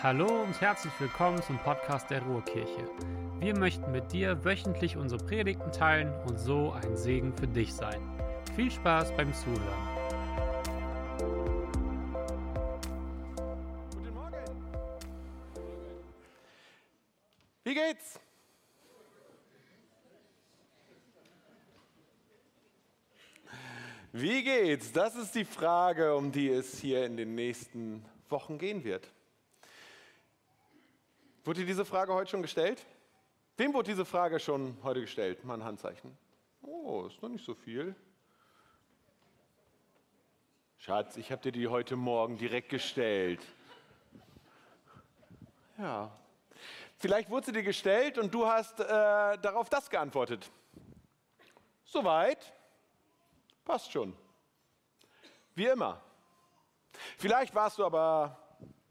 Hallo und herzlich willkommen zum Podcast der Ruhrkirche. Wir möchten mit dir wöchentlich unsere Predigten teilen und so ein Segen für dich sein. Viel Spaß beim Zuhören. Guten Morgen. Wie geht's? Wie geht's? Das ist die Frage, um die es hier in den nächsten Wochen gehen wird. Wurde diese Frage heute schon gestellt? Wem wurde diese Frage schon heute gestellt? Mal ein Handzeichen. Oh, ist noch nicht so viel. Schatz, ich habe dir die heute Morgen direkt gestellt. Ja. Vielleicht wurde sie dir gestellt und du hast äh, darauf das geantwortet. Soweit. Passt schon. Wie immer. Vielleicht warst du aber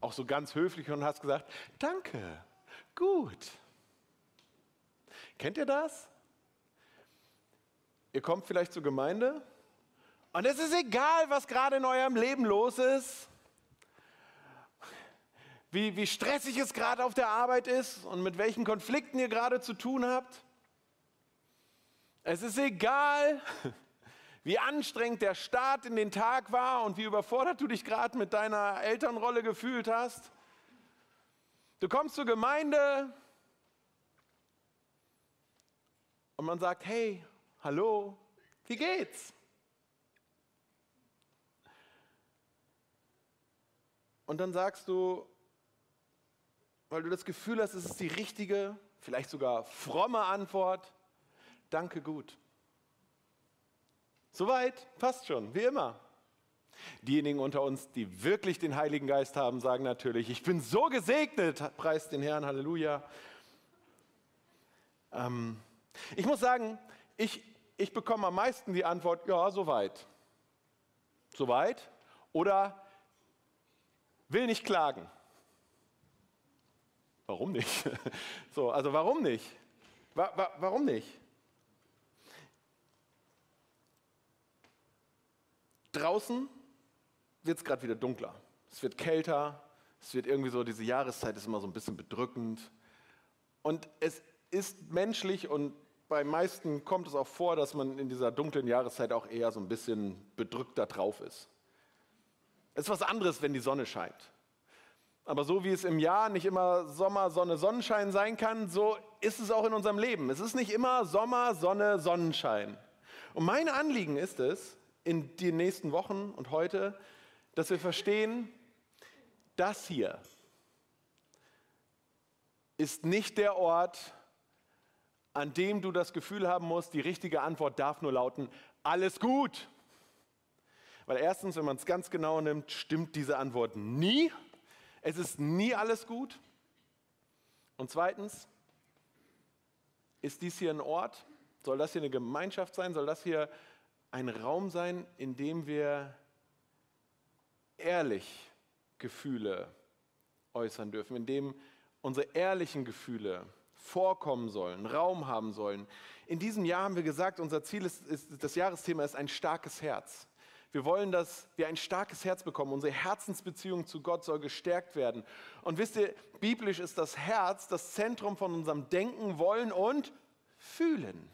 auch so ganz höflich und hast gesagt, danke, gut. Kennt ihr das? Ihr kommt vielleicht zur Gemeinde und es ist egal, was gerade in eurem Leben los ist, wie, wie stressig es gerade auf der Arbeit ist und mit welchen Konflikten ihr gerade zu tun habt. Es ist egal, wie anstrengend der Start in den Tag war und wie überfordert du dich gerade mit deiner Elternrolle gefühlt hast. Du kommst zur Gemeinde und man sagt, hey, hallo, wie geht's? Und dann sagst du, weil du das Gefühl hast, es ist die richtige, vielleicht sogar fromme Antwort, danke gut. Soweit, passt schon, wie immer. Diejenigen unter uns, die wirklich den Heiligen Geist haben, sagen natürlich, ich bin so gesegnet, preist den Herrn, Halleluja. Ähm, ich muss sagen, ich, ich bekomme am meisten die Antwort, ja, soweit. Soweit oder will nicht klagen. Warum nicht? So, also warum nicht? Wa wa warum nicht? Draußen wird es gerade wieder dunkler. Es wird kälter. Es wird irgendwie so, diese Jahreszeit ist immer so ein bisschen bedrückend. Und es ist menschlich und bei meisten kommt es auch vor, dass man in dieser dunklen Jahreszeit auch eher so ein bisschen bedrückter drauf ist. Es ist was anderes, wenn die Sonne scheint. Aber so wie es im Jahr nicht immer Sommer, Sonne, Sonnenschein sein kann, so ist es auch in unserem Leben. Es ist nicht immer Sommer, Sonne, Sonnenschein. Und mein Anliegen ist es, in den nächsten Wochen und heute, dass wir verstehen, das hier ist nicht der Ort, an dem du das Gefühl haben musst, die richtige Antwort darf nur lauten, alles gut. Weil erstens, wenn man es ganz genau nimmt, stimmt diese Antwort nie. Es ist nie alles gut. Und zweitens, ist dies hier ein Ort? Soll das hier eine Gemeinschaft sein? Soll das hier ein Raum sein, in dem wir ehrlich Gefühle äußern dürfen, in dem unsere ehrlichen Gefühle vorkommen sollen, Raum haben sollen. In diesem Jahr haben wir gesagt, unser Ziel ist, ist das Jahresthema ist ein starkes Herz. Wir wollen, dass wir ein starkes Herz bekommen. Unsere Herzensbeziehung zu Gott soll gestärkt werden. Und wisst ihr, biblisch ist das Herz das Zentrum von unserem Denken, Wollen und Fühlen.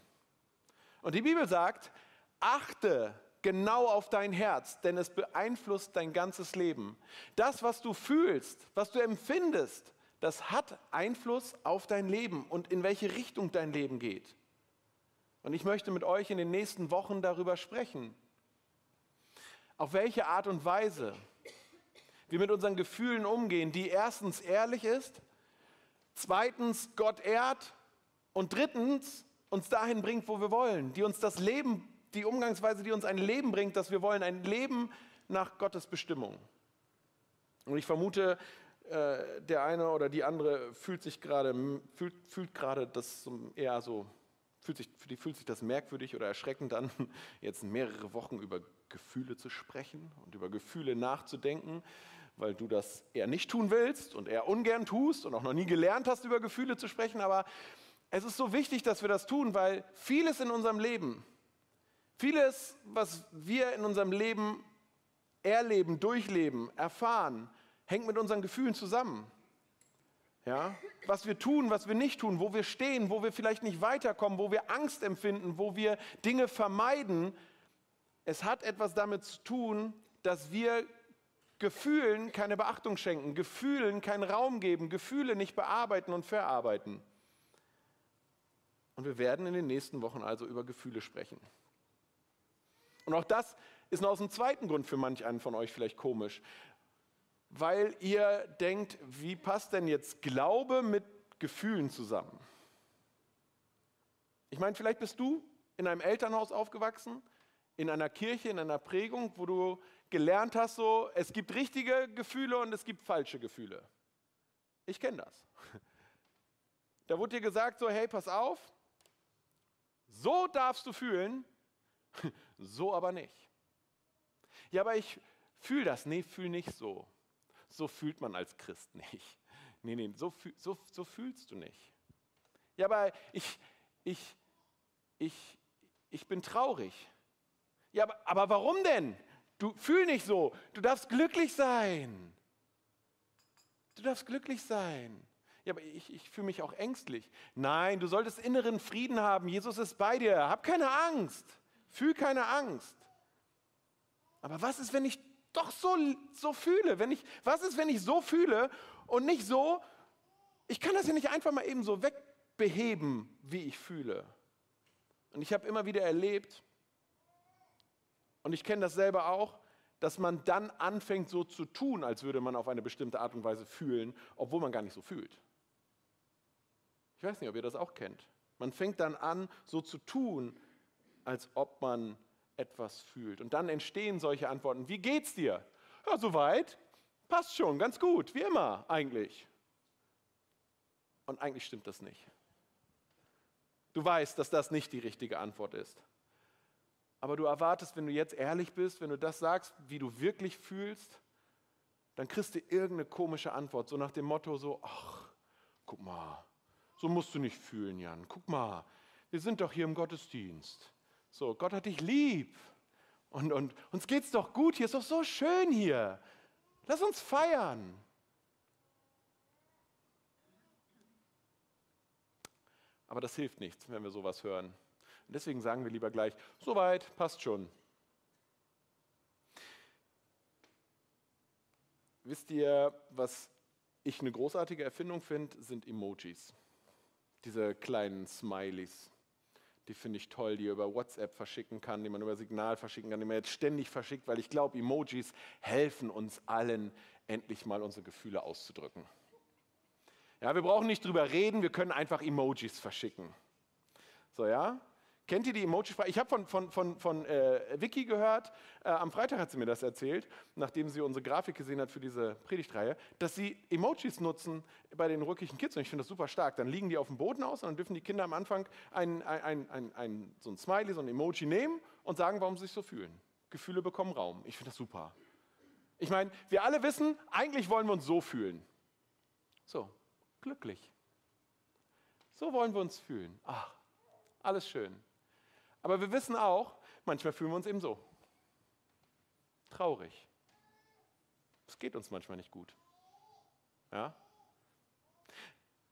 Und die Bibel sagt, achte genau auf dein Herz, denn es beeinflusst dein ganzes Leben. Das, was du fühlst, was du empfindest, das hat Einfluss auf dein Leben und in welche Richtung dein Leben geht. Und ich möchte mit euch in den nächsten Wochen darüber sprechen. Auf welche Art und Weise wir mit unseren Gefühlen umgehen, die erstens ehrlich ist, zweitens Gott ehrt und drittens uns dahin bringt, wo wir wollen, die uns das Leben die Umgangsweise, die uns ein Leben bringt, das wir wollen, ein Leben nach Gottes Bestimmung. Und ich vermute, äh, der eine oder die andere fühlt sich gerade, fühlt, fühlt gerade das eher so, fühlt sich, für die fühlt sich das merkwürdig oder erschreckend an, jetzt mehrere Wochen über Gefühle zu sprechen und über Gefühle nachzudenken, weil du das eher nicht tun willst und eher ungern tust und auch noch nie gelernt hast, über Gefühle zu sprechen. Aber es ist so wichtig, dass wir das tun, weil vieles in unserem Leben, Vieles, was wir in unserem Leben erleben, durchleben, erfahren, hängt mit unseren Gefühlen zusammen. Ja? Was wir tun, was wir nicht tun, wo wir stehen, wo wir vielleicht nicht weiterkommen, wo wir Angst empfinden, wo wir Dinge vermeiden. Es hat etwas damit zu tun, dass wir Gefühlen keine Beachtung schenken, Gefühlen keinen Raum geben, Gefühle nicht bearbeiten und verarbeiten. Und wir werden in den nächsten Wochen also über Gefühle sprechen. Und auch das ist noch aus dem zweiten Grund für manch einen von euch vielleicht komisch, weil ihr denkt, wie passt denn jetzt Glaube mit Gefühlen zusammen? Ich meine, vielleicht bist du in einem Elternhaus aufgewachsen, in einer Kirche, in einer Prägung, wo du gelernt hast, so, es gibt richtige Gefühle und es gibt falsche Gefühle. Ich kenne das. Da wurde dir gesagt, so, hey, pass auf, so darfst du fühlen, so aber nicht. Ja, aber ich fühle das. Nee, fühl nicht so so fühlt man als Christ nicht. Nee, nee, so, so, so fühlst du nicht. Ja, aber ich, ich, ich, ich bin traurig. Ja, aber, aber warum denn? Du fühl nicht so. Du darfst glücklich sein. Du darfst glücklich sein. Ja, aber ich, ich fühle mich auch ängstlich. Nein, du solltest inneren Frieden haben. Jesus ist bei dir. Hab keine Angst. Fühl keine Angst. Aber was ist, wenn ich doch so, so fühle. Wenn ich, was ist, wenn ich so fühle und nicht so, ich kann das ja nicht einfach mal eben so wegbeheben, wie ich fühle. Und ich habe immer wieder erlebt, und ich kenne das selber auch, dass man dann anfängt so zu tun, als würde man auf eine bestimmte Art und Weise fühlen, obwohl man gar nicht so fühlt. Ich weiß nicht, ob ihr das auch kennt. Man fängt dann an, so zu tun, als ob man etwas fühlt. Und dann entstehen solche Antworten. Wie geht's dir? Ja, soweit. Passt schon, ganz gut, wie immer eigentlich. Und eigentlich stimmt das nicht. Du weißt, dass das nicht die richtige Antwort ist. Aber du erwartest, wenn du jetzt ehrlich bist, wenn du das sagst, wie du wirklich fühlst, dann kriegst du irgendeine komische Antwort, so nach dem Motto so, ach, guck mal, so musst du nicht fühlen, Jan. Guck mal, wir sind doch hier im Gottesdienst. So, Gott hat dich lieb. Und, und uns geht's doch gut hier, ist doch so schön hier. Lass uns feiern. Aber das hilft nichts, wenn wir sowas hören. Und deswegen sagen wir lieber gleich, soweit, passt schon. Wisst ihr, was ich eine großartige Erfindung finde, sind Emojis. Diese kleinen Smileys. Die finde ich toll, die ihr über WhatsApp verschicken kann, die man über Signal verschicken kann, die man jetzt ständig verschickt, weil ich glaube, Emojis helfen uns allen, endlich mal unsere Gefühle auszudrücken. Ja, wir brauchen nicht drüber reden, wir können einfach Emojis verschicken. So, ja? Kennt ihr die Emoji-Sprache? Ich habe von, von, von, von äh, Vicky gehört, äh, am Freitag hat sie mir das erzählt, nachdem sie unsere Grafik gesehen hat für diese Predigtreihe, dass sie Emojis nutzen bei den rücklichen Kids. Und ich finde das super stark. Dann liegen die auf dem Boden aus und dann dürfen die Kinder am Anfang ein, ein, ein, ein, so ein Smiley, so ein Emoji nehmen und sagen, warum sie sich so fühlen. Gefühle bekommen Raum. Ich finde das super. Ich meine, wir alle wissen, eigentlich wollen wir uns so fühlen. So, glücklich. So wollen wir uns fühlen. Ach, alles schön. Aber wir wissen auch, manchmal fühlen wir uns eben so. Traurig. Es geht uns manchmal nicht gut. Ja?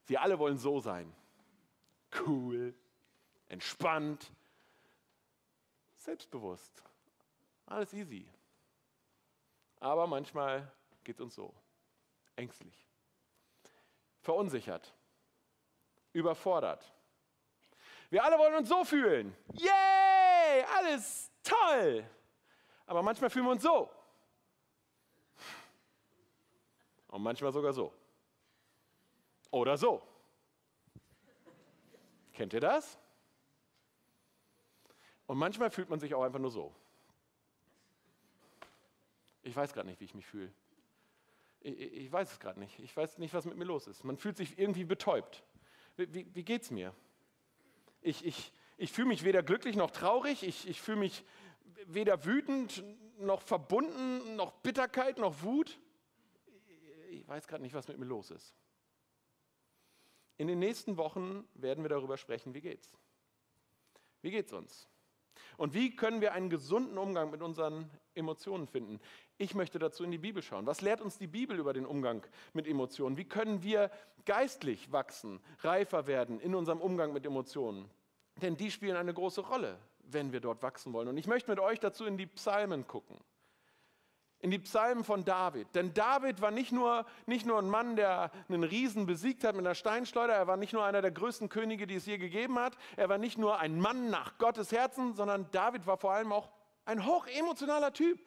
Wir alle wollen so sein. Cool, entspannt, selbstbewusst. Alles easy. Aber manchmal geht es uns so. Ängstlich. Verunsichert. Überfordert wir alle wollen uns so fühlen. Yay, alles toll. Aber manchmal fühlen wir uns so. Und manchmal sogar so. Oder so. Kennt ihr das? Und manchmal fühlt man sich auch einfach nur so. Ich weiß gerade nicht, wie ich mich fühle. Ich, ich, weiß es gerade nicht. Ich weiß nicht, was mit mir los ist. Man fühlt sich irgendwie betäubt. Wie, wie, wie geht es mir? Ich, ich, ich fühle mich weder glücklich noch traurig. Ich, ich fühle mich weder wütend noch verbunden, noch Bitterkeit, noch Wut. Ich weiß gerade nicht, was mit mir los ist. In den nächsten Wochen werden wir darüber sprechen, wie geht's? Wie geht's uns? Und wie können wir einen gesunden Umgang mit unseren Emotionen finden? Ich möchte dazu in die Bibel schauen. Was lehrt uns die Bibel über den Umgang mit Emotionen? Wie können wir geistlich wachsen, reifer werden in unserem Umgang mit Emotionen? Denn die spielen eine große Rolle, wenn wir dort wachsen wollen. Und ich möchte mit euch dazu in die Psalmen gucken in die Psalmen von David. Denn David war nicht nur, nicht nur ein Mann, der einen Riesen besiegt hat mit einer Steinschleuder, er war nicht nur einer der größten Könige, die es je gegeben hat, er war nicht nur ein Mann nach Gottes Herzen, sondern David war vor allem auch ein hochemotionaler Typ.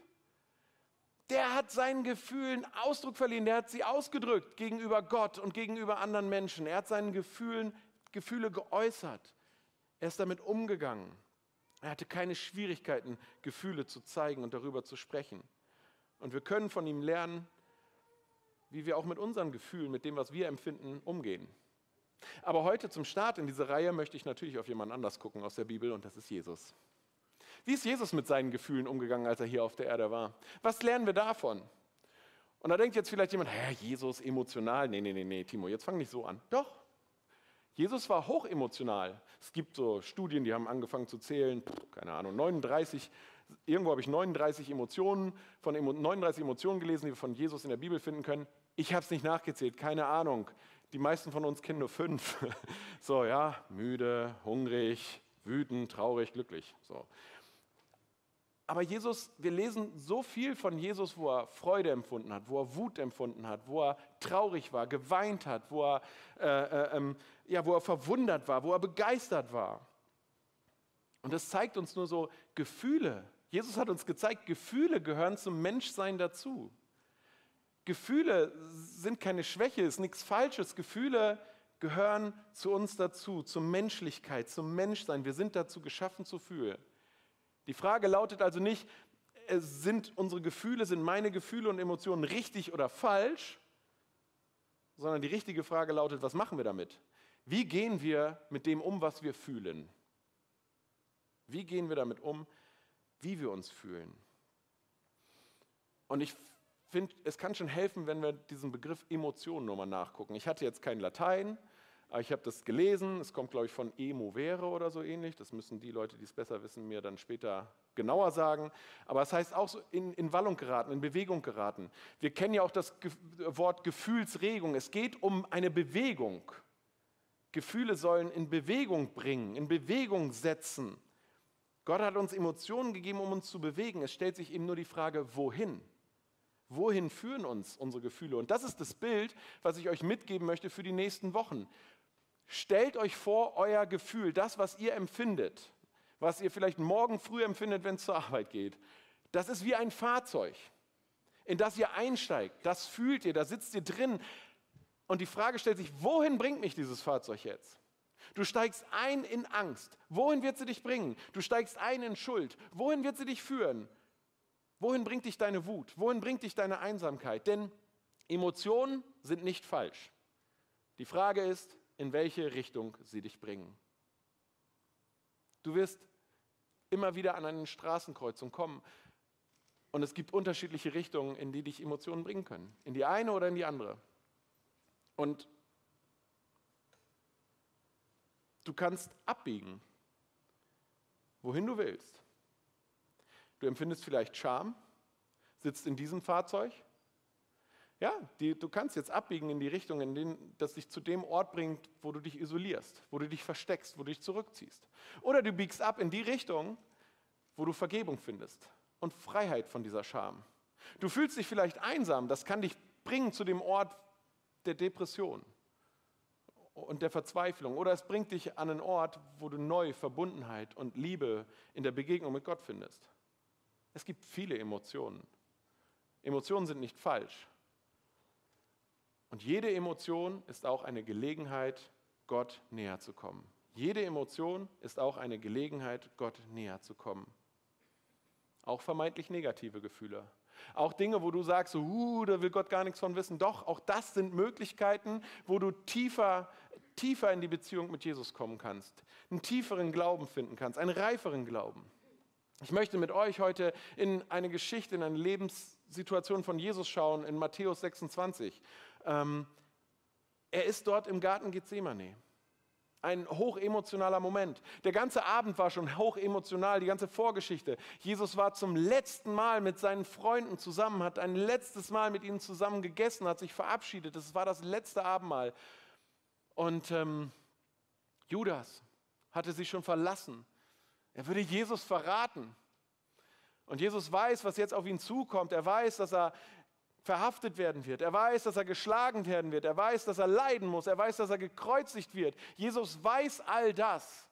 Der hat seinen Gefühlen Ausdruck verliehen, der hat sie ausgedrückt gegenüber Gott und gegenüber anderen Menschen. Er hat seinen Gefühlen, Gefühle geäußert. Er ist damit umgegangen. Er hatte keine Schwierigkeiten, Gefühle zu zeigen und darüber zu sprechen. Und wir können von ihm lernen, wie wir auch mit unseren Gefühlen, mit dem, was wir empfinden, umgehen. Aber heute zum Start in dieser Reihe möchte ich natürlich auf jemanden anders gucken aus der Bibel und das ist Jesus. Wie ist Jesus mit seinen Gefühlen umgegangen, als er hier auf der Erde war? Was lernen wir davon? Und da denkt jetzt vielleicht jemand, Hä, Jesus emotional. Nee, nee, nee, nee, Timo, jetzt fang nicht so an. Doch, Jesus war hochemotional. Es gibt so Studien, die haben angefangen zu zählen, keine Ahnung, 39 irgendwo habe ich 39 Emotionen, von 39 Emotionen gelesen, die wir von Jesus in der Bibel finden können. Ich habe es nicht nachgezählt, keine Ahnung. Die meisten von uns kennen nur fünf. So, ja, müde, hungrig, wütend, traurig, glücklich. So. Aber Jesus, wir lesen so viel von Jesus, wo er Freude empfunden hat, wo er Wut empfunden hat, wo er traurig war, geweint hat, wo er, äh, äh, ähm, ja, wo er verwundert war, wo er begeistert war. Und das zeigt uns nur so Gefühle, Jesus hat uns gezeigt, Gefühle gehören zum Menschsein dazu. Gefühle sind keine Schwäche, ist nichts Falsches. Gefühle gehören zu uns dazu, zur Menschlichkeit, zum Menschsein. Wir sind dazu geschaffen zu fühlen. Die Frage lautet also nicht, äh, sind unsere Gefühle, sind meine Gefühle und Emotionen richtig oder falsch, sondern die richtige Frage lautet, was machen wir damit? Wie gehen wir mit dem um, was wir fühlen? Wie gehen wir damit um, wie wir uns fühlen. Und ich finde, es kann schon helfen, wenn wir diesen Begriff Emotionen nochmal nachgucken. Ich hatte jetzt kein Latein, aber ich habe das gelesen. Es kommt, glaube ich, von emovere oder so ähnlich. Das müssen die Leute, die es besser wissen, mir dann später genauer sagen. Aber es heißt auch so in, in Wallung geraten, in Bewegung geraten. Wir kennen ja auch das Ge Wort Gefühlsregung. Es geht um eine Bewegung. Gefühle sollen in Bewegung bringen, in Bewegung setzen. Gott hat uns Emotionen gegeben, um uns zu bewegen. Es stellt sich eben nur die Frage, wohin? Wohin führen uns unsere Gefühle? Und das ist das Bild, was ich euch mitgeben möchte für die nächsten Wochen. Stellt euch vor, euer Gefühl, das, was ihr empfindet, was ihr vielleicht morgen früh empfindet, wenn es zur Arbeit geht, das ist wie ein Fahrzeug, in das ihr einsteigt. Das fühlt ihr, da sitzt ihr drin. Und die Frage stellt sich, wohin bringt mich dieses Fahrzeug jetzt? Du steigst ein in Angst. Wohin wird sie dich bringen? Du steigst ein in Schuld. Wohin wird sie dich führen? Wohin bringt dich deine Wut? Wohin bringt dich deine Einsamkeit? Denn Emotionen sind nicht falsch. Die Frage ist, in welche Richtung sie dich bringen. Du wirst immer wieder an eine Straßenkreuzung kommen und es gibt unterschiedliche Richtungen, in die dich Emotionen bringen können. In die eine oder in die andere. Und Du kannst abbiegen, wohin du willst. Du empfindest vielleicht Scham, sitzt in diesem Fahrzeug. Ja, die, du kannst jetzt abbiegen in die Richtung, in denen das dich zu dem Ort bringt, wo du dich isolierst, wo du dich versteckst, wo du dich zurückziehst. Oder du biegst ab in die Richtung, wo du Vergebung findest und Freiheit von dieser Scham. Du fühlst dich vielleicht einsam, das kann dich bringen zu dem Ort der Depression und der Verzweiflung. Oder es bringt dich an einen Ort, wo du neu Verbundenheit und Liebe in der Begegnung mit Gott findest. Es gibt viele Emotionen. Emotionen sind nicht falsch. Und jede Emotion ist auch eine Gelegenheit, Gott näher zu kommen. Jede Emotion ist auch eine Gelegenheit, Gott näher zu kommen. Auch vermeintlich negative Gefühle. Auch Dinge, wo du sagst, uh, da will Gott gar nichts von wissen. Doch, auch das sind Möglichkeiten, wo du tiefer tiefer in die Beziehung mit Jesus kommen kannst, einen tieferen Glauben finden kannst, einen reiferen Glauben. Ich möchte mit euch heute in eine Geschichte, in eine Lebenssituation von Jesus schauen, in Matthäus 26. Ähm, er ist dort im Garten Gethsemane. Ein hochemotionaler Moment. Der ganze Abend war schon hochemotional, die ganze Vorgeschichte. Jesus war zum letzten Mal mit seinen Freunden zusammen, hat ein letztes Mal mit ihnen zusammen gegessen, hat sich verabschiedet. Das war das letzte Abendmahl. Und ähm, Judas hatte sie schon verlassen. Er würde Jesus verraten. Und Jesus weiß, was jetzt auf ihn zukommt. Er weiß, dass er verhaftet werden wird. Er weiß, dass er geschlagen werden wird. Er weiß, dass er leiden muss. Er weiß, dass er gekreuzigt wird. Jesus weiß all das.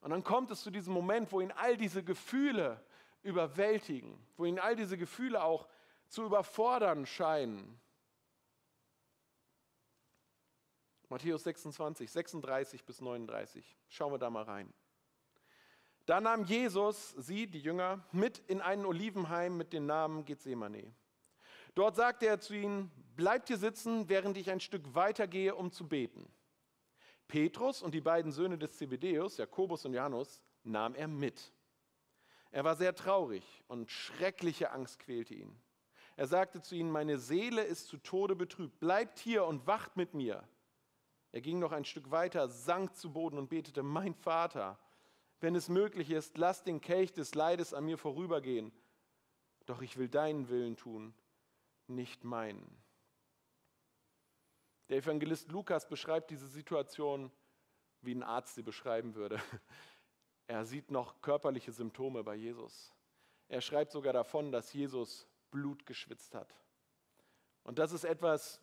Und dann kommt es zu diesem Moment, wo ihn all diese Gefühle überwältigen, wo ihn all diese Gefühle auch zu überfordern scheinen. Matthäus 26, 36 bis 39. Schauen wir da mal rein. Da nahm Jesus sie, die Jünger, mit in einen Olivenhain mit dem Namen Gethsemane. Dort sagte er zu ihnen, bleibt hier sitzen, während ich ein Stück weiter gehe, um zu beten. Petrus und die beiden Söhne des Zebedeus, Jakobus und Janus, nahm er mit. Er war sehr traurig und schreckliche Angst quälte ihn. Er sagte zu ihnen, meine Seele ist zu Tode betrübt, bleibt hier und wacht mit mir. Er ging noch ein Stück weiter, sank zu Boden und betete, mein Vater, wenn es möglich ist, lass den Kelch des Leides an mir vorübergehen, doch ich will deinen Willen tun nicht meinen. Der Evangelist Lukas beschreibt diese Situation, wie ein Arzt sie beschreiben würde. Er sieht noch körperliche Symptome bei Jesus. Er schreibt sogar davon, dass Jesus Blut geschwitzt hat. Und das ist etwas,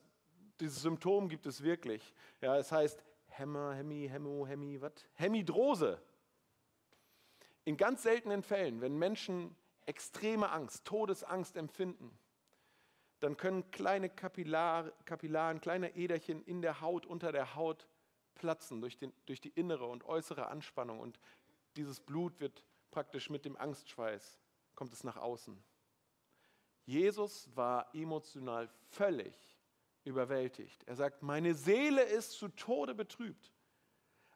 dieses Symptom gibt es wirklich. Ja, es heißt Hämmer, Hemi, Hemmo, Hemi, was? Hemidrose. In ganz seltenen Fällen, wenn Menschen extreme Angst, Todesangst empfinden, dann können kleine Kapillar, Kapillaren, kleine Äderchen in der Haut, unter der Haut platzen durch, den, durch die innere und äußere Anspannung und dieses Blut wird praktisch mit dem Angstschweiß, kommt es nach außen. Jesus war emotional völlig überwältigt. Er sagt, meine Seele ist zu Tode betrübt.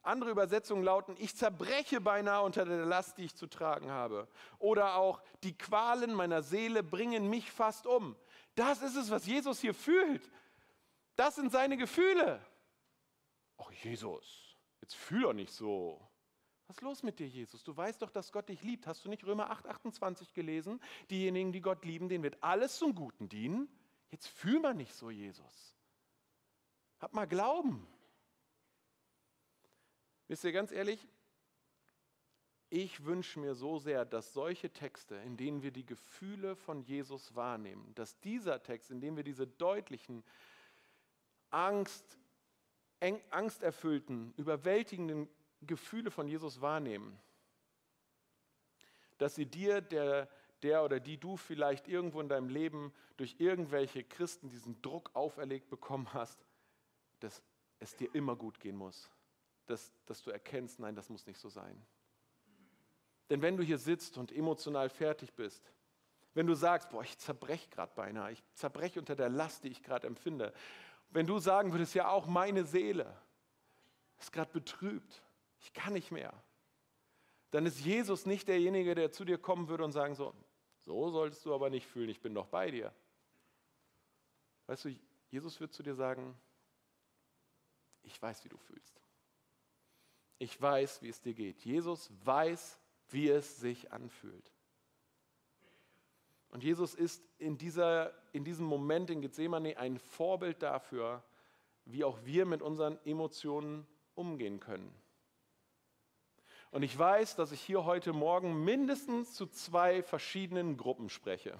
Andere Übersetzungen lauten, ich zerbreche beinahe unter der Last, die ich zu tragen habe. Oder auch, die Qualen meiner Seele bringen mich fast um. Das ist es, was Jesus hier fühlt. Das sind seine Gefühle. Ach Jesus, jetzt fühl doch nicht so. Was ist los mit dir, Jesus? Du weißt doch, dass Gott dich liebt. Hast du nicht Römer 8, 28 gelesen? Diejenigen, die Gott lieben, denen wird alles zum Guten dienen. Jetzt fühl mal nicht so, Jesus. Hab mal Glauben. Wisst ihr, ganz ehrlich, ich wünsche mir so sehr, dass solche Texte, in denen wir die Gefühle von Jesus wahrnehmen, dass dieser Text, in dem wir diese deutlichen, Angst, angsterfüllten, überwältigenden Gefühle von Jesus wahrnehmen, dass sie dir, der, der oder die du vielleicht irgendwo in deinem Leben durch irgendwelche Christen diesen Druck auferlegt bekommen hast, dass es dir immer gut gehen muss. Dass, dass du erkennst, nein, das muss nicht so sein. Denn wenn du hier sitzt und emotional fertig bist, wenn du sagst, boah, ich zerbreche gerade beinahe, ich zerbreche unter der Last, die ich gerade empfinde, wenn du sagen würdest, ja auch meine Seele ist gerade betrübt, ich kann nicht mehr, dann ist Jesus nicht derjenige, der zu dir kommen würde und sagen so, so solltest du aber nicht fühlen, ich bin doch bei dir. Weißt du, Jesus wird zu dir sagen, ich weiß, wie du fühlst. Ich weiß, wie es dir geht. Jesus weiß, wie es sich anfühlt. Und Jesus ist in, dieser, in diesem Moment in Gethsemane ein Vorbild dafür, wie auch wir mit unseren Emotionen umgehen können. Und ich weiß, dass ich hier heute Morgen mindestens zu zwei verschiedenen Gruppen spreche.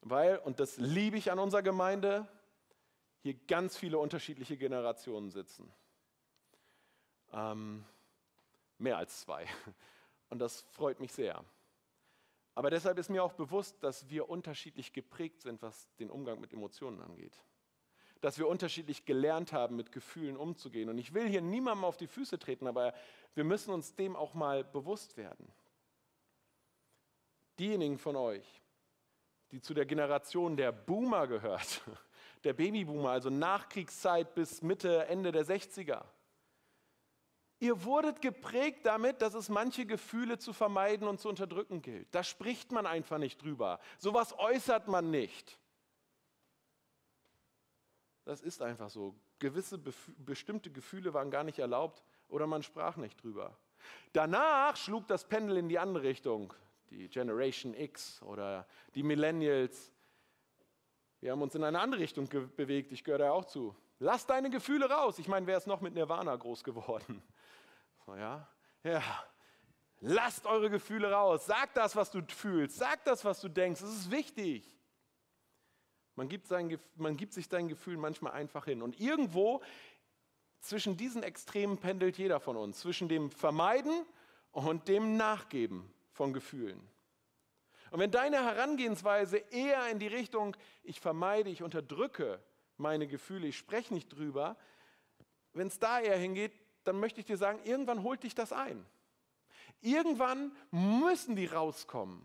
Weil, und das liebe ich an unserer Gemeinde, hier ganz viele unterschiedliche Generationen sitzen. Ähm, Mehr als zwei. Und das freut mich sehr. Aber deshalb ist mir auch bewusst, dass wir unterschiedlich geprägt sind, was den Umgang mit Emotionen angeht. Dass wir unterschiedlich gelernt haben, mit Gefühlen umzugehen. Und ich will hier niemandem auf die Füße treten, aber wir müssen uns dem auch mal bewusst werden. Diejenigen von euch, die zu der Generation der Boomer gehört, der Babyboomer, also Nachkriegszeit bis Mitte, Ende der 60er, Ihr wurdet geprägt damit, dass es manche Gefühle zu vermeiden und zu unterdrücken gilt. Da spricht man einfach nicht drüber. Sowas äußert man nicht. Das ist einfach so. gewisse bestimmte Gefühle waren gar nicht erlaubt oder man sprach nicht drüber. Danach schlug das Pendel in die andere Richtung, die Generation X oder die Millennials. Wir haben uns in eine andere Richtung bewegt, ich gehöre da auch zu. Lass deine Gefühle raus. Ich meine, wer ist noch mit Nirvana groß geworden? So, ja? Ja. Lasst eure Gefühle raus. Sag das, was du fühlst. Sag das, was du denkst. Es ist wichtig. Man gibt, sein, man gibt sich seinen Gefühlen manchmal einfach hin. Und irgendwo zwischen diesen Extremen pendelt jeder von uns. Zwischen dem Vermeiden und dem Nachgeben von Gefühlen. Und wenn deine Herangehensweise eher in die Richtung, ich vermeide, ich unterdrücke meine Gefühle, ich spreche nicht drüber, wenn es da eher hingeht, dann möchte ich dir sagen, irgendwann holt dich das ein. Irgendwann müssen die rauskommen.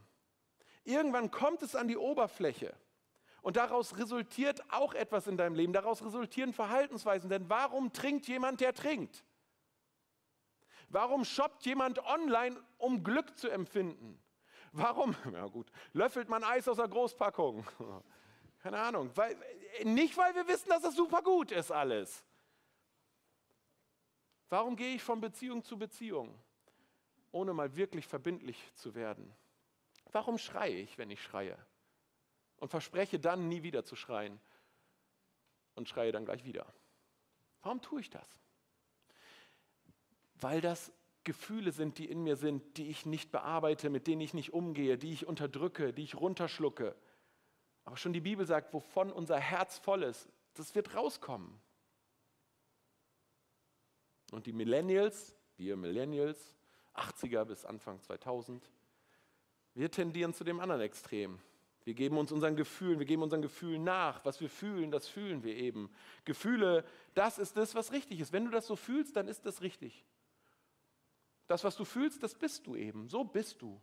Irgendwann kommt es an die Oberfläche. Und daraus resultiert auch etwas in deinem Leben. Daraus resultieren Verhaltensweisen. Denn warum trinkt jemand, der trinkt? Warum shoppt jemand online, um Glück zu empfinden? Warum, ja gut, löffelt man Eis aus der Großpackung? Keine Ahnung. Weil, nicht, weil wir wissen, dass es super gut ist alles. Warum gehe ich von Beziehung zu Beziehung, ohne mal wirklich verbindlich zu werden? Warum schreie ich, wenn ich schreie? und verspreche dann nie wieder zu schreien und schreie dann gleich wieder. Warum tue ich das? Weil das Gefühle sind, die in mir sind, die ich nicht bearbeite, mit denen ich nicht umgehe, die ich unterdrücke, die ich runterschlucke. Aber schon die Bibel sagt, wovon unser Herz voll ist, das wird rauskommen. Und die Millennials, wir Millennials, 80er bis Anfang 2000, wir tendieren zu dem anderen Extrem. Wir geben uns unseren Gefühlen, wir geben unseren Gefühlen nach. Was wir fühlen, das fühlen wir eben. Gefühle, das ist das, was richtig ist. Wenn du das so fühlst, dann ist das richtig. Das, was du fühlst, das bist du eben. So bist du.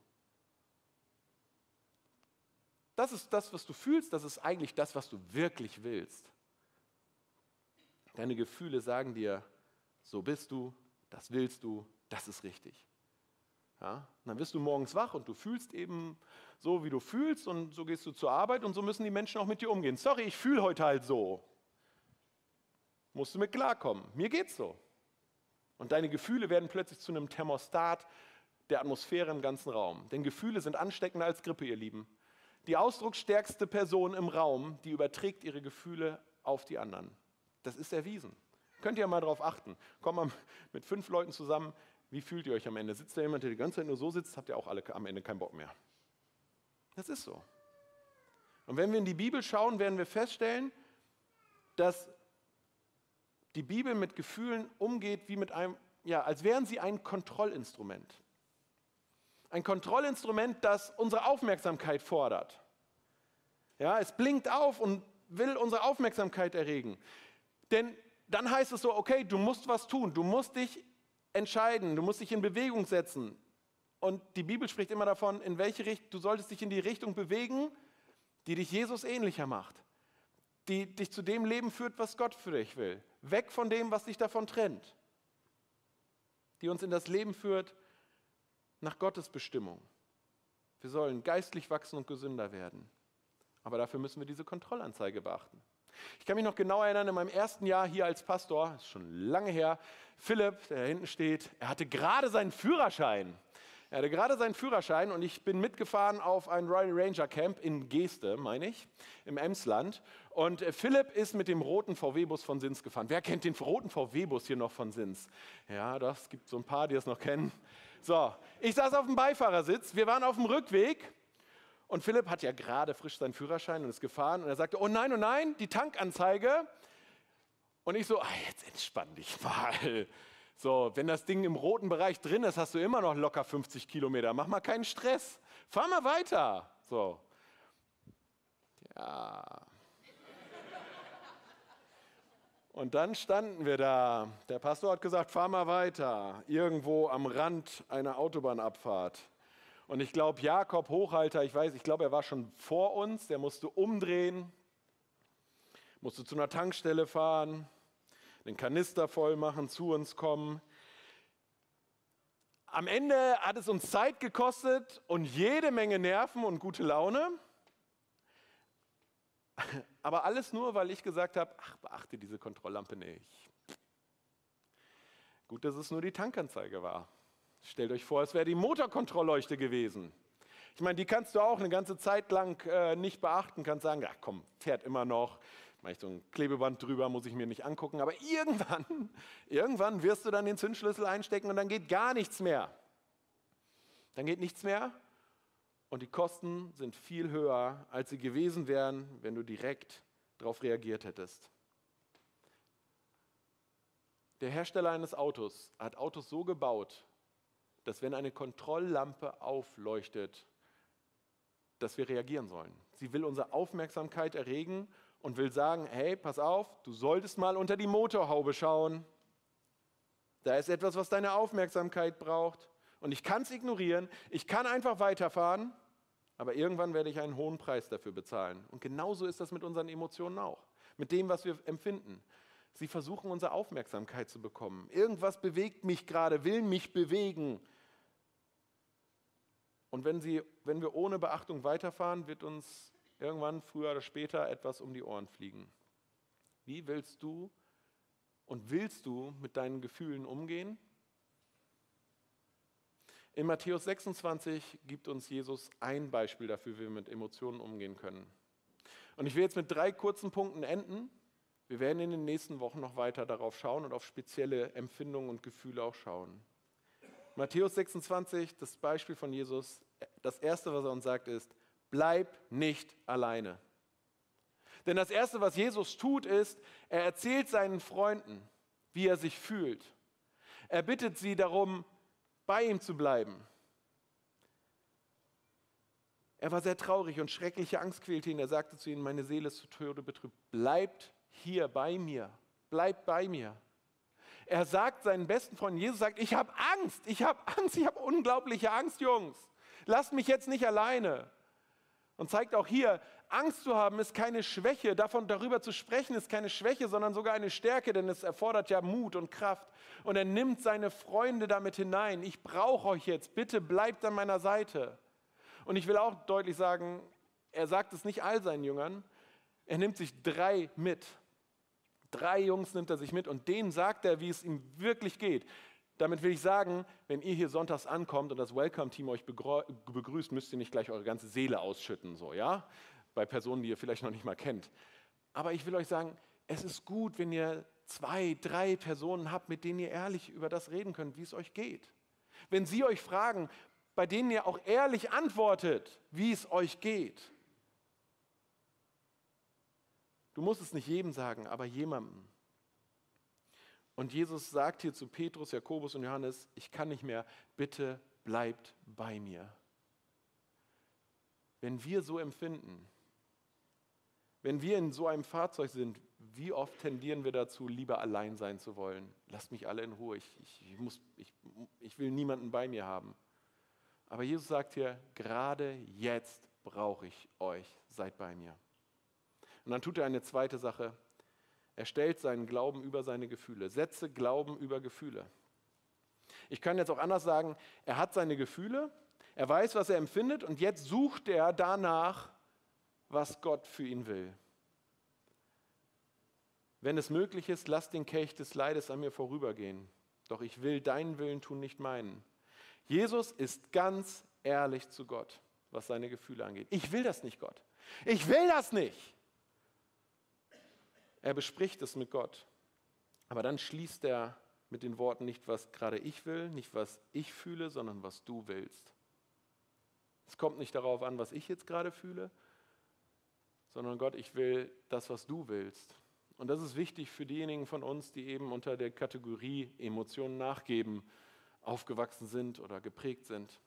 Das ist das, was du fühlst, das ist eigentlich das, was du wirklich willst. Deine Gefühle sagen dir, so bist du, das willst du, das ist richtig. Ja? dann wirst du morgens wach und du fühlst eben so, wie du fühlst und so gehst du zur Arbeit und so müssen die Menschen auch mit dir umgehen. Sorry, ich fühle heute halt so. Musst du mit klarkommen. Mir geht's so. Und deine Gefühle werden plötzlich zu einem Thermostat der Atmosphäre im ganzen Raum. Denn Gefühle sind ansteckender als Grippe, ihr Lieben. Die ausdrucksstärkste Person im Raum, die überträgt ihre Gefühle auf die anderen. Das ist erwiesen. Könnt ihr mal darauf achten. Kommt mal mit fünf Leuten zusammen. Wie fühlt ihr euch am Ende? Sitzt da jemand, der die ganze Zeit nur so sitzt, habt ihr auch alle am Ende keinen Bock mehr. Das ist so. Und wenn wir in die Bibel schauen, werden wir feststellen, dass die Bibel mit Gefühlen umgeht wie mit einem, ja, als wären sie ein Kontrollinstrument. Ein Kontrollinstrument, das unsere Aufmerksamkeit fordert. Ja, es blinkt auf und will unsere Aufmerksamkeit erregen. Denn dann heißt es so, okay, du musst was tun, du musst dich entscheiden, du musst dich in Bewegung setzen. Und die Bibel spricht immer davon, in welche Richtung, du solltest dich in die Richtung bewegen, die dich Jesus ähnlicher macht, die dich zu dem Leben führt, was Gott für dich will. Weg von dem, was dich davon trennt. Die uns in das Leben führt nach Gottes Bestimmung. Wir sollen geistlich wachsen und gesünder werden. Aber dafür müssen wir diese Kontrollanzeige beachten. Ich kann mich noch genau erinnern, in meinem ersten Jahr hier als Pastor, das ist schon lange her, Philipp, der da hinten steht, er hatte gerade seinen Führerschein. Er hatte gerade seinen Führerschein und ich bin mitgefahren auf ein Royal Ranger Camp in Geeste, meine ich, im Emsland. Und äh, Philipp ist mit dem roten VW-Bus von Sins gefahren. Wer kennt den roten VW-Bus hier noch von Sins? Ja, das gibt so ein paar, die es noch kennen. So, ich saß auf dem Beifahrersitz, wir waren auf dem Rückweg und Philipp hat ja gerade frisch seinen Führerschein und ist gefahren und er sagte, oh nein, oh nein, die Tankanzeige. Und ich so, ah, jetzt entspann dich mal. So, wenn das Ding im roten Bereich drin ist, hast du immer noch locker 50 Kilometer. Mach mal keinen Stress. Fahr mal weiter. So. Ja. Und dann standen wir da. Der Pastor hat gesagt, fahr mal weiter. Irgendwo am Rand einer Autobahnabfahrt. Und ich glaube, Jakob Hochhalter, ich weiß, ich glaube, er war schon vor uns. Der musste umdrehen, musste zu einer Tankstelle fahren den Kanister voll machen, zu uns kommen. Am Ende hat es uns Zeit gekostet und jede Menge Nerven und gute Laune. Aber alles nur, weil ich gesagt habe, ach, beachte diese Kontrolllampe nicht. Gut, dass es nur die Tankanzeige war. Stellt euch vor, es wäre die Motorkontrollleuchte gewesen. Ich meine, die kannst du auch eine ganze Zeit lang äh, nicht beachten, kannst sagen, ach komm, fährt immer noch, mache ich so ein Klebeband drüber, muss ich mir nicht angucken. Aber irgendwann, irgendwann wirst du dann den Zündschlüssel einstecken und dann geht gar nichts mehr. Dann geht nichts mehr und die Kosten sind viel höher, als sie gewesen wären, wenn du direkt darauf reagiert hättest. Der Hersteller eines Autos hat Autos so gebaut, dass wenn eine Kontrolllampe aufleuchtet, dass wir reagieren sollen. Sie will unsere Aufmerksamkeit erregen und will sagen, hey, pass auf, du solltest mal unter die Motorhaube schauen. Da ist etwas, was deine Aufmerksamkeit braucht. Und ich kann es ignorieren, ich kann einfach weiterfahren, aber irgendwann werde ich einen hohen Preis dafür bezahlen. Und genauso ist das mit unseren Emotionen auch, mit dem, was wir empfinden. Sie versuchen unsere Aufmerksamkeit zu bekommen. Irgendwas bewegt mich gerade, will mich bewegen. Und wenn, sie, wenn wir ohne Beachtung weiterfahren, wird uns irgendwann früher oder später etwas um die Ohren fliegen. Wie willst du und willst du mit deinen Gefühlen umgehen? In Matthäus 26 gibt uns Jesus ein Beispiel dafür, wie wir mit Emotionen umgehen können. Und ich will jetzt mit drei kurzen Punkten enden. Wir werden in den nächsten Wochen noch weiter darauf schauen und auf spezielle Empfindungen und Gefühle auch schauen. Matthäus 26, das Beispiel von Jesus, das Erste, was er uns sagt, ist, bleib nicht alleine. Denn das Erste, was Jesus tut, ist, er erzählt seinen Freunden, wie er sich fühlt. Er bittet sie darum, bei ihm zu bleiben. Er war sehr traurig und schreckliche Angst quälte ihn. Er sagte zu ihnen, meine Seele ist zu Tode betrübt. Bleibt hier bei mir. Bleibt bei mir. Er sagt seinen besten Freunden, Jesus sagt, ich habe Angst, ich habe Angst, ich habe unglaubliche Angst, Jungs. Lasst mich jetzt nicht alleine. Und zeigt auch hier, Angst zu haben ist keine Schwäche, davon darüber zu sprechen ist keine Schwäche, sondern sogar eine Stärke, denn es erfordert ja Mut und Kraft. Und er nimmt seine Freunde damit hinein. Ich brauche euch jetzt, bitte bleibt an meiner Seite. Und ich will auch deutlich sagen, er sagt es nicht all seinen Jüngern, er nimmt sich drei mit. Drei Jungs nimmt er sich mit und denen sagt er, wie es ihm wirklich geht. Damit will ich sagen, wenn ihr hier sonntags ankommt und das Welcome-Team euch begrüßt, müsst ihr nicht gleich eure ganze Seele ausschütten, so, ja? Bei Personen, die ihr vielleicht noch nicht mal kennt. Aber ich will euch sagen, es ist gut, wenn ihr zwei, drei Personen habt, mit denen ihr ehrlich über das reden könnt, wie es euch geht. Wenn sie euch fragen, bei denen ihr auch ehrlich antwortet, wie es euch geht. Du musst es nicht jedem sagen, aber jemandem. Und Jesus sagt hier zu Petrus, Jakobus und Johannes, ich kann nicht mehr, bitte bleibt bei mir. Wenn wir so empfinden, wenn wir in so einem Fahrzeug sind, wie oft tendieren wir dazu, lieber allein sein zu wollen? Lasst mich alle in Ruhe, ich, ich, muss, ich, ich will niemanden bei mir haben. Aber Jesus sagt hier, gerade jetzt brauche ich euch, seid bei mir. Und dann tut er eine zweite Sache, er stellt seinen Glauben über seine Gefühle. Setze Glauben über Gefühle. Ich kann jetzt auch anders sagen, er hat seine Gefühle, er weiß, was er empfindet und jetzt sucht er danach, was Gott für ihn will. Wenn es möglich ist, lass den Kelch des Leides an mir vorübergehen. Doch ich will deinen Willen tun, nicht meinen. Jesus ist ganz ehrlich zu Gott, was seine Gefühle angeht. Ich will das nicht, Gott. Ich will das nicht. Er bespricht es mit Gott. Aber dann schließt er mit den Worten nicht, was gerade ich will, nicht was ich fühle, sondern was du willst. Es kommt nicht darauf an, was ich jetzt gerade fühle, sondern Gott, ich will das, was du willst. Und das ist wichtig für diejenigen von uns, die eben unter der Kategorie Emotionen nachgeben, aufgewachsen sind oder geprägt sind.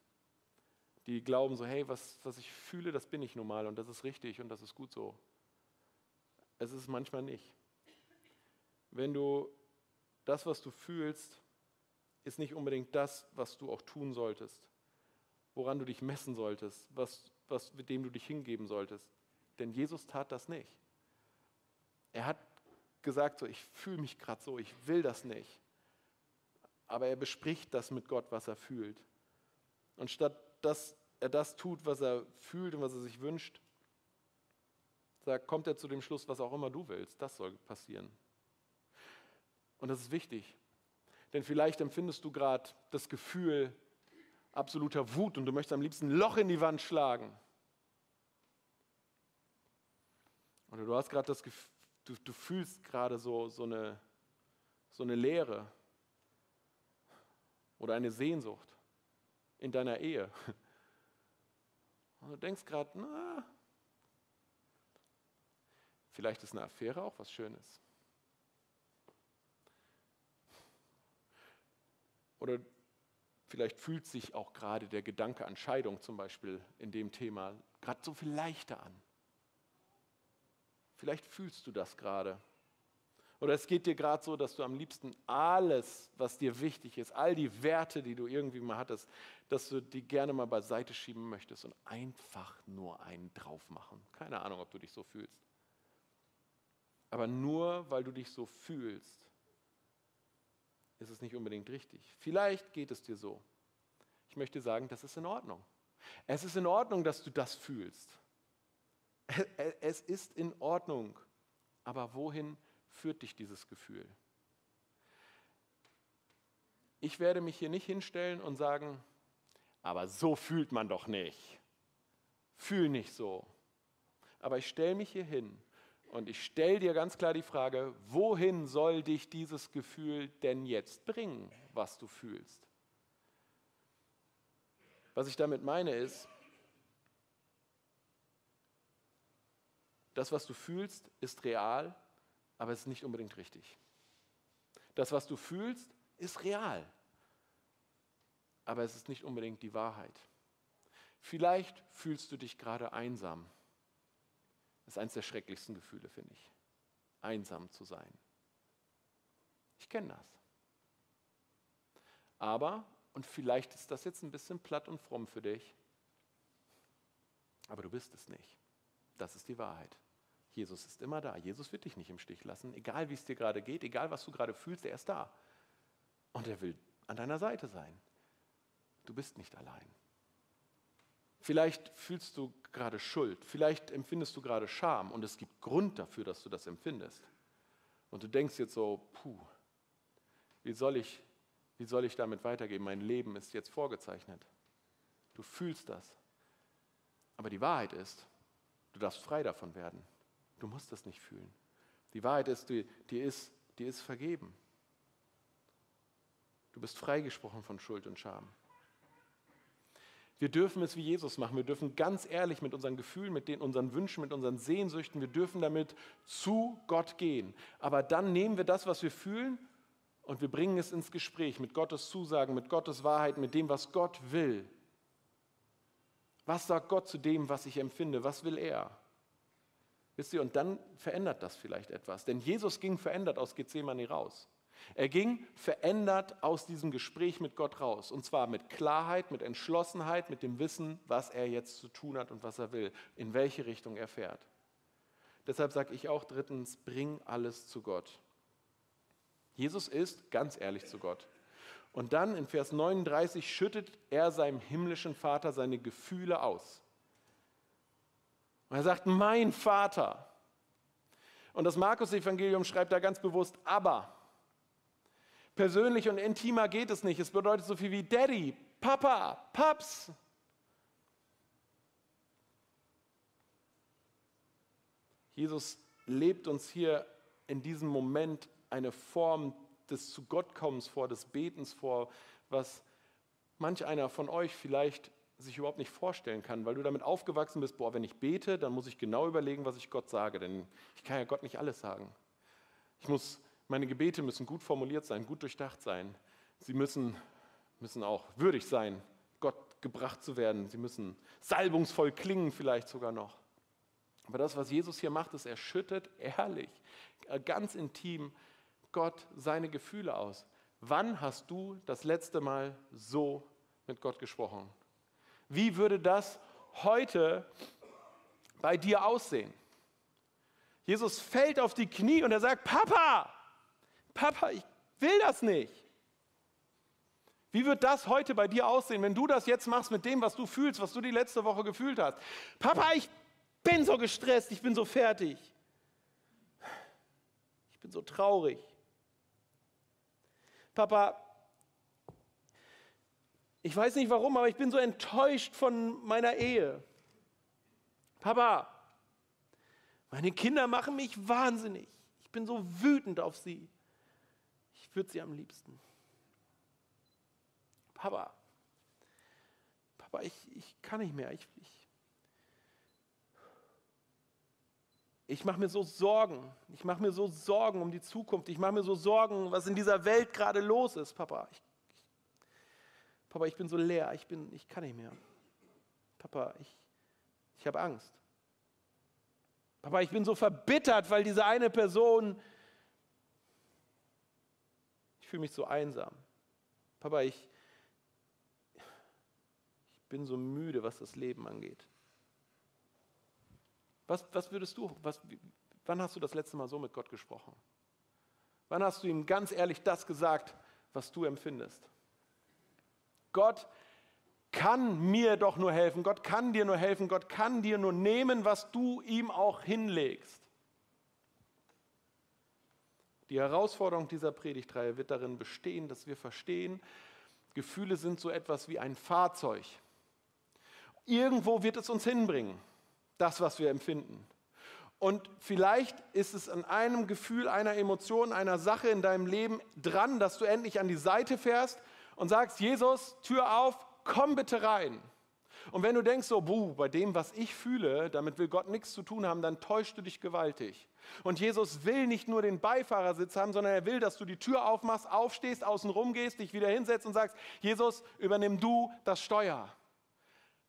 Die glauben so, hey, was, was ich fühle, das bin ich normal und das ist richtig und das ist gut so es ist manchmal nicht. Wenn du das, was du fühlst, ist nicht unbedingt das, was du auch tun solltest, woran du dich messen solltest, was, was, mit dem du dich hingeben solltest. Denn Jesus tat das nicht. Er hat gesagt, so, ich fühle mich gerade so, ich will das nicht. Aber er bespricht das mit Gott, was er fühlt. Und statt dass er das tut, was er fühlt und was er sich wünscht, sagt, kommt er zu dem Schluss, was auch immer du willst. Das soll passieren. Und das ist wichtig. Denn vielleicht empfindest du gerade das Gefühl absoluter Wut und du möchtest am liebsten ein Loch in die Wand schlagen. Oder du hast gerade das Gefühl, du, du fühlst gerade so, so, eine, so eine Leere oder eine Sehnsucht in deiner Ehe. Und du denkst gerade, na, vielleicht ist eine Affäre auch was Schönes. Oder vielleicht fühlt sich auch gerade der Gedanke an Scheidung zum Beispiel in dem Thema gerade so viel leichter an. Vielleicht fühlst du das gerade. Oder es geht dir gerade so, dass du am liebsten alles, was dir wichtig ist, all die Werte, die du irgendwie mal hattest, dass du die gerne mal beiseite schieben möchtest und einfach nur einen drauf machen. Keine Ahnung, ob du dich so fühlst. Aber nur weil du dich so fühlst, ist es nicht unbedingt richtig. Vielleicht geht es dir so. Ich möchte sagen, das ist in Ordnung. Es ist in Ordnung, dass du das fühlst. Es ist in Ordnung. Aber wohin führt dich dieses Gefühl? Ich werde mich hier nicht hinstellen und sagen, aber so fühlt man doch nicht. Fühl nicht so. Aber ich stelle mich hier hin und ich stelle dir ganz klar die Frage, wohin soll dich dieses Gefühl denn jetzt bringen, was du fühlst? Was ich damit meine ist, das, was du fühlst, ist real, aber es ist nicht unbedingt richtig. Das, was du fühlst, ist real, aber es ist nicht unbedingt die Wahrheit. Vielleicht fühlst du dich gerade einsam. Das ist eines der schrecklichsten Gefühle, finde ich. Einsam zu sein. Ich kenne das. Aber, und vielleicht ist das jetzt ein bisschen platt und fromm für dich, aber du bist es nicht. Das ist die Wahrheit. Jesus ist immer da. Jesus wird dich nicht im Stich lassen, egal wie es dir gerade geht, egal was du gerade fühlst, er ist da. Und er will an deiner Seite sein. Du bist nicht allein. Vielleicht fühlst du gerade Schuld, vielleicht empfindest du gerade Scham und es gibt Grund dafür, dass du das empfindest. Und du denkst jetzt so, puh, wie soll ich, wie soll ich damit weitergehen? Mein Leben ist jetzt vorgezeichnet. Du fühlst das. Aber die Wahrheit ist, du darfst frei davon werden. Du musst das nicht fühlen. Die Wahrheit ist, die ist, die ist vergeben. Du bist freigesprochen von Schuld und Scham. Wir dürfen es wie Jesus machen. Wir dürfen ganz ehrlich mit unseren Gefühlen, mit den, unseren Wünschen, mit unseren Sehnsüchten, wir dürfen damit zu Gott gehen. Aber dann nehmen wir das, was wir fühlen, und wir bringen es ins Gespräch mit Gottes Zusagen, mit Gottes Wahrheit, mit dem, was Gott will. Was sagt Gott zu dem, was ich empfinde? Was will er? Wisst ihr, und dann verändert das vielleicht etwas. Denn Jesus ging verändert aus Gethsemane raus. Er ging verändert aus diesem Gespräch mit Gott raus. Und zwar mit Klarheit, mit Entschlossenheit, mit dem Wissen, was er jetzt zu tun hat und was er will, in welche Richtung er fährt. Deshalb sage ich auch drittens, bring alles zu Gott. Jesus ist ganz ehrlich zu Gott. Und dann in Vers 39 schüttet er seinem himmlischen Vater seine Gefühle aus. Und er sagt, mein Vater. Und das Markus-Evangelium schreibt da ganz bewusst, aber. Persönlich und intimer geht es nicht. Es bedeutet so viel wie Daddy, Papa, Paps. Jesus lebt uns hier in diesem Moment eine Form des zu Gott kommens vor, des Betens vor, was manch einer von euch vielleicht sich überhaupt nicht vorstellen kann, weil du damit aufgewachsen bist, boah, wenn ich bete, dann muss ich genau überlegen, was ich Gott sage, denn ich kann ja Gott nicht alles sagen. Ich muss meine Gebete müssen gut formuliert sein, gut durchdacht sein. Sie müssen, müssen auch würdig sein, Gott gebracht zu werden. Sie müssen salbungsvoll klingen vielleicht sogar noch. Aber das, was Jesus hier macht, ist, er schüttet ehrlich, äh, ganz intim Gott seine Gefühle aus. Wann hast du das letzte Mal so mit Gott gesprochen? Wie würde das heute bei dir aussehen? Jesus fällt auf die Knie und er sagt, Papa, Papa, ich will das nicht. Wie wird das heute bei dir aussehen, wenn du das jetzt machst mit dem, was du fühlst, was du die letzte Woche gefühlt hast? Papa, ich bin so gestresst, ich bin so fertig. Ich bin so traurig. Papa, ich weiß nicht warum, aber ich bin so enttäuscht von meiner Ehe. Papa, meine Kinder machen mich wahnsinnig. Ich bin so wütend auf sie. Würde sie am liebsten. Papa, Papa, ich, ich kann nicht mehr. Ich, ich, ich mache mir so Sorgen. Ich mache mir so Sorgen um die Zukunft. Ich mache mir so Sorgen, was in dieser Welt gerade los ist, Papa. Ich, Papa, ich bin so leer. Ich, bin, ich kann nicht mehr. Papa, ich, ich habe Angst. Papa, ich bin so verbittert, weil diese eine Person, fühle mich so einsam. Papa, ich, ich bin so müde, was das Leben angeht. Was, was würdest du, was, wann hast du das letzte Mal so mit Gott gesprochen? Wann hast du ihm ganz ehrlich das gesagt, was du empfindest? Gott kann mir doch nur helfen, Gott kann dir nur helfen, Gott kann dir nur nehmen, was du ihm auch hinlegst. Die Herausforderung dieser Predigtreihe wird darin bestehen, dass wir verstehen, Gefühle sind so etwas wie ein Fahrzeug. Irgendwo wird es uns hinbringen, das, was wir empfinden. Und vielleicht ist es an einem Gefühl, einer Emotion, einer Sache in deinem Leben dran, dass du endlich an die Seite fährst und sagst, Jesus, Tür auf, komm bitte rein. Und wenn du denkst, so, buh, bei dem, was ich fühle, damit will Gott nichts zu tun haben, dann täuschst du dich gewaltig. Und Jesus will nicht nur den Beifahrersitz haben, sondern er will, dass du die Tür aufmachst, aufstehst, außen rum gehst, dich wieder hinsetzt und sagst, Jesus, übernimm du das Steuer.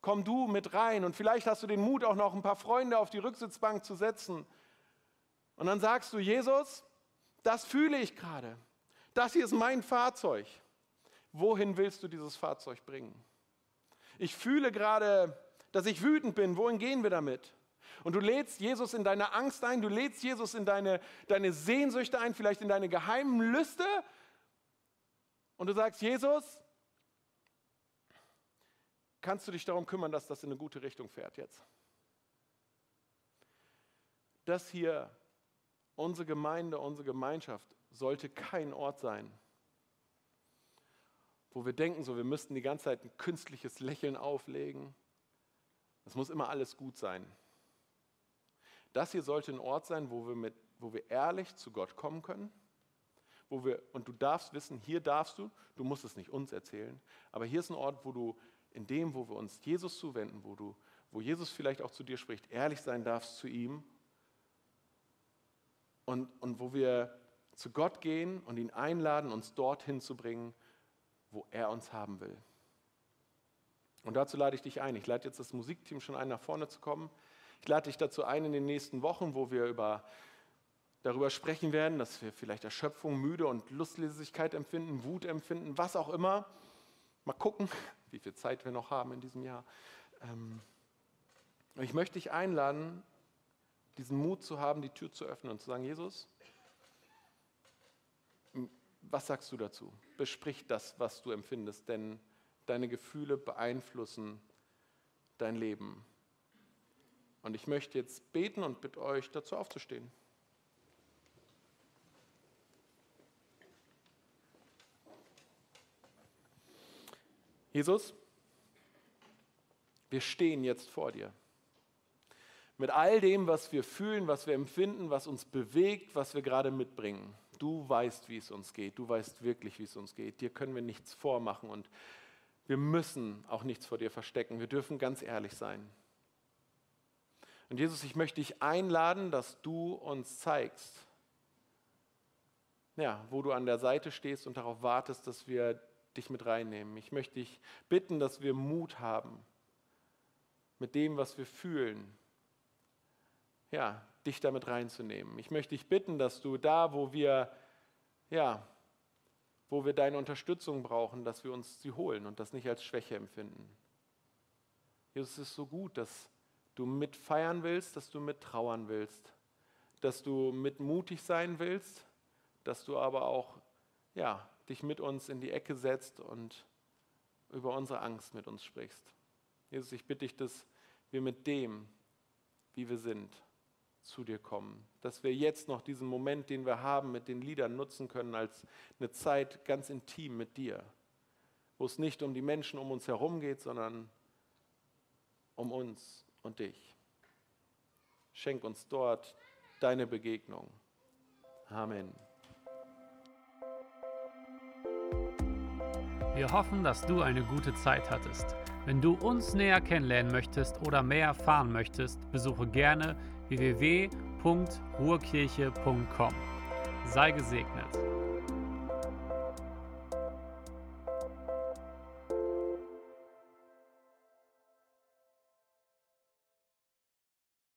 Komm du mit rein. Und vielleicht hast du den Mut, auch noch ein paar Freunde auf die Rücksitzbank zu setzen. Und dann sagst du, Jesus, das fühle ich gerade. Das hier ist mein Fahrzeug. Wohin willst du dieses Fahrzeug bringen? Ich fühle gerade, dass ich wütend bin. Wohin gehen wir damit? Und du lädst Jesus in deine Angst ein, du lädst Jesus in deine, deine Sehnsüchte ein, vielleicht in deine geheimen Lüste. Und du sagst, Jesus, kannst du dich darum kümmern, dass das in eine gute Richtung fährt jetzt? Das hier, unsere Gemeinde, unsere Gemeinschaft, sollte kein Ort sein, wo wir denken, so wir müssten die ganze Zeit ein künstliches Lächeln auflegen. Es muss immer alles gut sein. Das hier sollte ein Ort sein, wo wir, mit, wo wir ehrlich zu Gott kommen können. Wo wir, und du darfst wissen, hier darfst du, du musst es nicht uns erzählen, aber hier ist ein Ort, wo du in dem, wo wir uns Jesus zuwenden, wo, du, wo Jesus vielleicht auch zu dir spricht, ehrlich sein darfst zu ihm und, und wo wir zu Gott gehen und ihn einladen, uns dorthin zu bringen, wo er uns haben will. Und dazu lade ich dich ein. Ich lade jetzt das Musikteam schon ein, nach vorne zu kommen. Ich lade dich dazu ein in den nächsten Wochen, wo wir über, darüber sprechen werden, dass wir vielleicht Erschöpfung, Müde und Lustlosigkeit empfinden, Wut empfinden, was auch immer. Mal gucken, wie viel Zeit wir noch haben in diesem Jahr. Ähm, ich möchte dich einladen, diesen Mut zu haben, die Tür zu öffnen und zu sagen, Jesus, was sagst du dazu? Besprich das, was du empfindest, denn deine Gefühle beeinflussen dein Leben. Und ich möchte jetzt beten und bitte euch dazu aufzustehen. Jesus, wir stehen jetzt vor dir. Mit all dem, was wir fühlen, was wir empfinden, was uns bewegt, was wir gerade mitbringen. Du weißt, wie es uns geht. Du weißt wirklich, wie es uns geht. Dir können wir nichts vormachen und wir müssen auch nichts vor dir verstecken. Wir dürfen ganz ehrlich sein. Und Jesus, ich möchte dich einladen, dass du uns zeigst, ja, wo du an der Seite stehst und darauf wartest, dass wir dich mit reinnehmen. Ich möchte dich bitten, dass wir Mut haben mit dem, was wir fühlen. Ja, dich damit reinzunehmen. Ich möchte dich bitten, dass du da, wo wir, ja, wo wir deine Unterstützung brauchen, dass wir uns sie holen und das nicht als Schwäche empfinden. Jesus, es ist so gut, dass du mit feiern willst, dass du mit trauern willst, dass du mit mutig sein willst, dass du aber auch, ja, dich mit uns in die Ecke setzt und über unsere Angst mit uns sprichst. Jesus, ich bitte dich, dass wir mit dem, wie wir sind, zu dir kommen. Dass wir jetzt noch diesen Moment, den wir haben, mit den Liedern nutzen können, als eine Zeit ganz intim mit dir, wo es nicht um die Menschen um uns herum geht, sondern um uns und dich. Schenk uns dort deine Begegnung. Amen. Wir hoffen, dass du eine gute Zeit hattest. Wenn du uns näher kennenlernen möchtest oder mehr erfahren möchtest, besuche gerne www.ruhrkirche.com. Sei gesegnet.